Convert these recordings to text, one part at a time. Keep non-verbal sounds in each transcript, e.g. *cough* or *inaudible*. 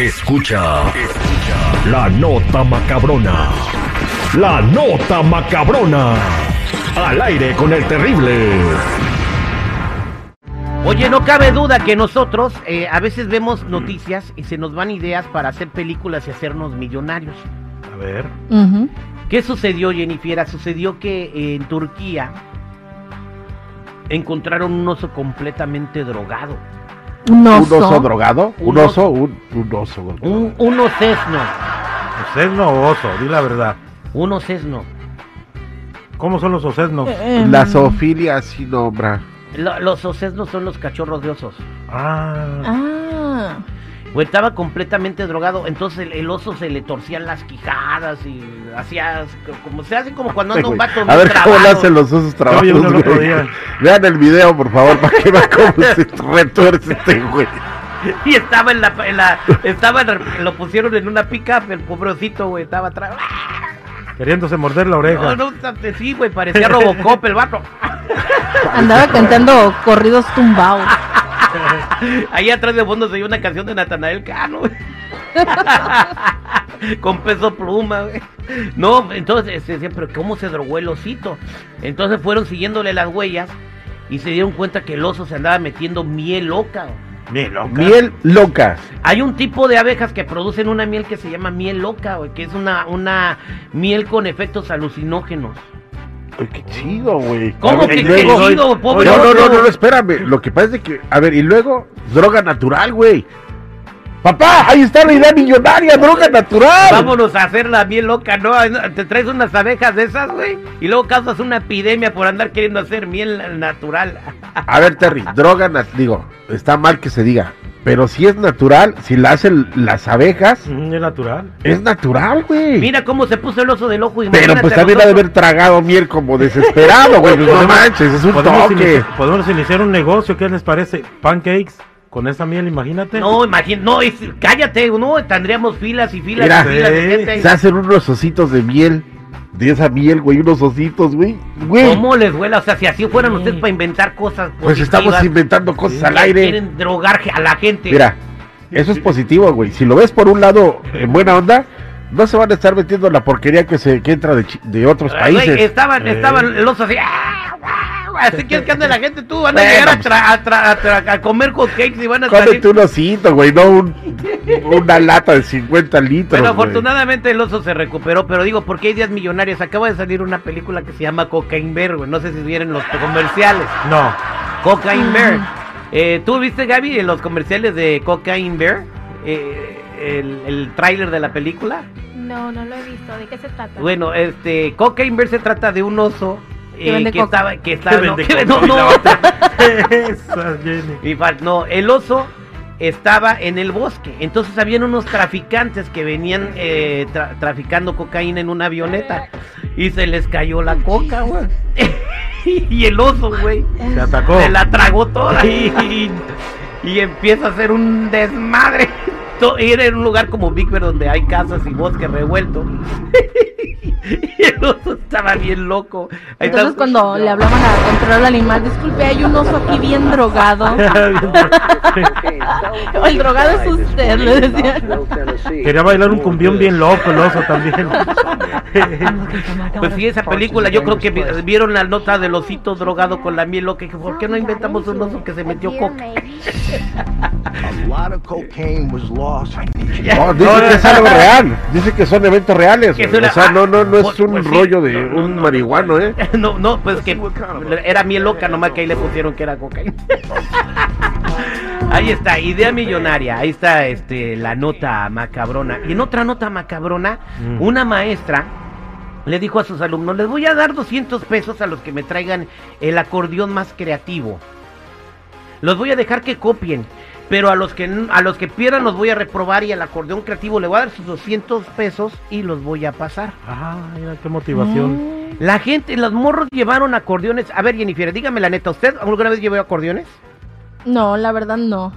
Escucha, escucha la nota macabrona. La nota macabrona. Al aire con el terrible. Oye, no cabe duda que nosotros eh, a veces vemos noticias y se nos van ideas para hacer películas y hacernos millonarios. A ver. ¿Qué sucedió, Jennifer? Sucedió que eh, en Turquía encontraron un oso completamente drogado. Un oso. ¿Un oso drogado? ¿Un, Un oso? Un, un oso. Un, uno sesno. ¿Osesno o oso? Di la verdad. Uno sesno. ¿Cómo son los osesnos? Eh, La zoofilia sí nombra. Lo- los osesnos son los cachorros de osos. Ah. Ah. Pues estaba completamente drogado, entonces el, el oso se le torcían las quijadas y hacía como se hace como cuando anda un vato a ver cómo le hacen los osos día. Vean el video, por favor, para que vean cómo *laughs* se retuerce este güey. Y estaba en la, en la estaba en lo pusieron en una pick-up, el pobrecito, güey, estaba atrás. Queriéndose morder la No, oreja. no, sí, güey, parecía Robocop el vato. Andaba cantando corridos tumbados. *laughs* Ahí atrás de fondo se oye una canción de Natanael Cano. *laughs* Con peso pluma, güey. No, entonces se decía, pero ¿cómo se drogó el osito? Entonces fueron siguiéndole las huellas y se dieron cuenta que el oso se andaba metiendo miel loca. Miel loca. Miel loca. Hay un tipo de abejas que producen una miel que se llama miel loca, güey, que es una, una miel con efectos alucinógenos. Qué chido, güey. ¿Cómo ver, que qué luego- chido, pobre No, no, no, no, espérame. Lo que pasa es que, a ver, y luego, droga natural, güey. Papá, ahí está la idea millonaria, droga natural. Vámonos a hacer la miel loca, ¿no? Te traes unas abejas de esas, güey, y luego causas una epidemia por andar queriendo hacer miel natural. A ver, Terry, droga, digo, está mal que se diga, pero si es natural, si la hacen las abejas, Mm, es natural. es natural, güey. Mira cómo se puso el oso del ojo. Pero pues también ha de haber tragado miel como desesperado, güey. Pues no manches, es un Podemos, toque. iniciar, podemos iniciar un negocio, ¿qué les parece? Pancakes con esa miel, imagínate. No, imagínate, no, es- cállate, no, tendríamos filas y filas Mira, y filas de gente. Se hacen unos ositos de miel. De esa miel, güey, unos ositos, güey. Güey, ¿Cómo les vuela? O sea, si así fueran ustedes para inventar cosas pues estamos positivas, inventando cosas al aire. Quieren drogar a la gente. Mira, eso es positivo, güey. Si lo ves por un lado en buena onda, no se van a estar metiendo la porquería que se que entra de, chi- de otros güey, países. estaban, Eh. estaban el oso así. ¡ah! *laughs* Así quieres que ande la gente tú, van a Bueno, llegar a, tra- a, tra- a tra- a comer hotcakes y van a salir. Cómete un osito, güey, no un- una lata de 50 litros. Bueno, afortunadamente el oso se recuperó, pero digo, porque hay días millonarios. Acaba de salir una película que se llama Cocaine Bear, güey. No sé si vieron los comerciales. No. Cocaine Bear. Eh, ¿Tú viste, Gaby, en los comerciales de Cocaine Bear? Eh, el, el tráiler de la película. No, no lo he visto. ¿De qué se trata? Bueno, este, Cocaine Bear se trata de un oso eh, vende que estaba, que estaba, Que no, que- no, no. *laughs* Esa, *laughs* Jenny. No, el oso estaba en el bosque. Entonces habían unos traficantes que venían eh, tra- traficando cocaína en una avioneta. Y se les cayó la coca, güey. *laughs* y el oso, güey, Se atacó. se la tragó toda. Y, y empieza a hacer un desmadre. Era en un lugar como Big Bear donde hay casas y bosque revuelto. *laughs* y el oso estaba bien loco. Ahí Entonces está- cuando le hablaban a controlar al animal, disculpe, hay un oso aquí bien drogado. *laughs* O *laughs* el drogado es usted, le decían. Quería bailar un cumbión bien loco, el oso también. Pues sí, esa película, yo creo que vi- vieron la nota del osito drogado con la miel loca. y dije, ¿por qué no inventamos un oso que se metió coca? A lot of cocaine was lost. No, dice que es algo real. Dice que son eventos reales. Que una- O sea, no, no, no es Pues- un pues sí. rollo de No, no, un no. marihuano, ¿eh? *laughs* No, no, pues que era miel loca, nomás que ahí le pusieron que era cocaína. *laughs* Ahí está, idea millonaria, ahí está este la nota macabrona. Y en otra nota macabrona, Mm. una maestra le dijo a sus alumnos, les voy a dar 200 pesos a los que me traigan el acordeón más creativo. Los voy a dejar que copien, pero a los que a los que pierdan los voy a reprobar y al acordeón creativo le voy a dar sus 200 pesos y los voy a pasar. Ah, mira qué motivación. Mm. La gente, los morros llevaron acordeones. A ver, Jennifer, dígame la neta, ¿usted alguna vez llevó acordeones? No, la verdad no.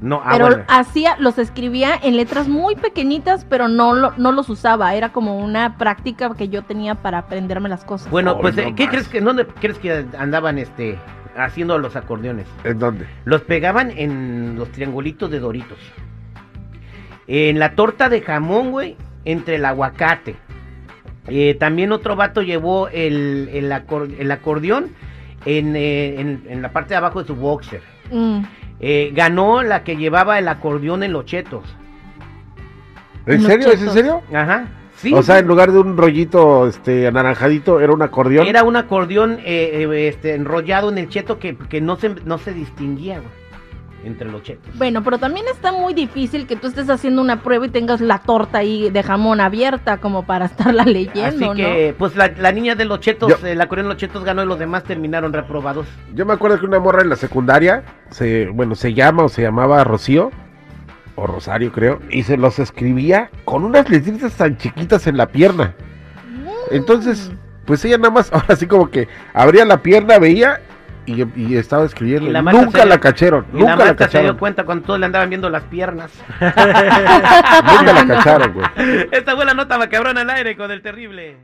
No, ah, pero bueno. hacía, los escribía en letras muy pequeñitas, pero no, lo- no los usaba. Era como una práctica que yo tenía para aprenderme las cosas. Bueno, Oh, pues, no ¿qué más. crees que, dónde crees que andaban este haciendo los acordeones? ¿En dónde? Los pegaban en los triangulitos de Doritos. En la torta de jamón, güey, entre el aguacate. Eh, también otro vato llevó el, el, acor- el acordeón en, eh, en- en la parte de abajo de su boxer. Mm. Eh, ganó la que llevaba el acordeón en los chetos. ¿En serio? ¿Es en serio? Ajá. Sí. O sea, en lugar de un rollito este anaranjadito, era un acordeón. Era un acordeón eh, eh, este, enrollado en el cheto que, que no, se, no se distinguía, güey, entre los chetos. Bueno, pero también está muy difícil que tú estés haciendo una prueba y tengas la torta ahí de jamón abierta como para *laughs* estarla leyendo, Así que, pues la, la niña de los chetos, Yo- eh, la coreana de los chetos ganó y los demás terminaron reprobados. Yo me acuerdo que una morra en la secundaria, se, bueno, se llama o se llamaba Rocío, o Rosario creo, y se los escribía con unas letritas tan chiquitas en la pierna. Entonces, pues ella nada más, *laughs* ahora sí como que abría la pierna, veía y, y estaba escribiendo. Y la nunca la cacharon, Y la nunca la maestra se dio cacharon. cuenta cuando todos le andaban viendo las piernas. *laughs* Nunca la cacharon, güey. Esta fue la nota macabrona al aire con el terrible.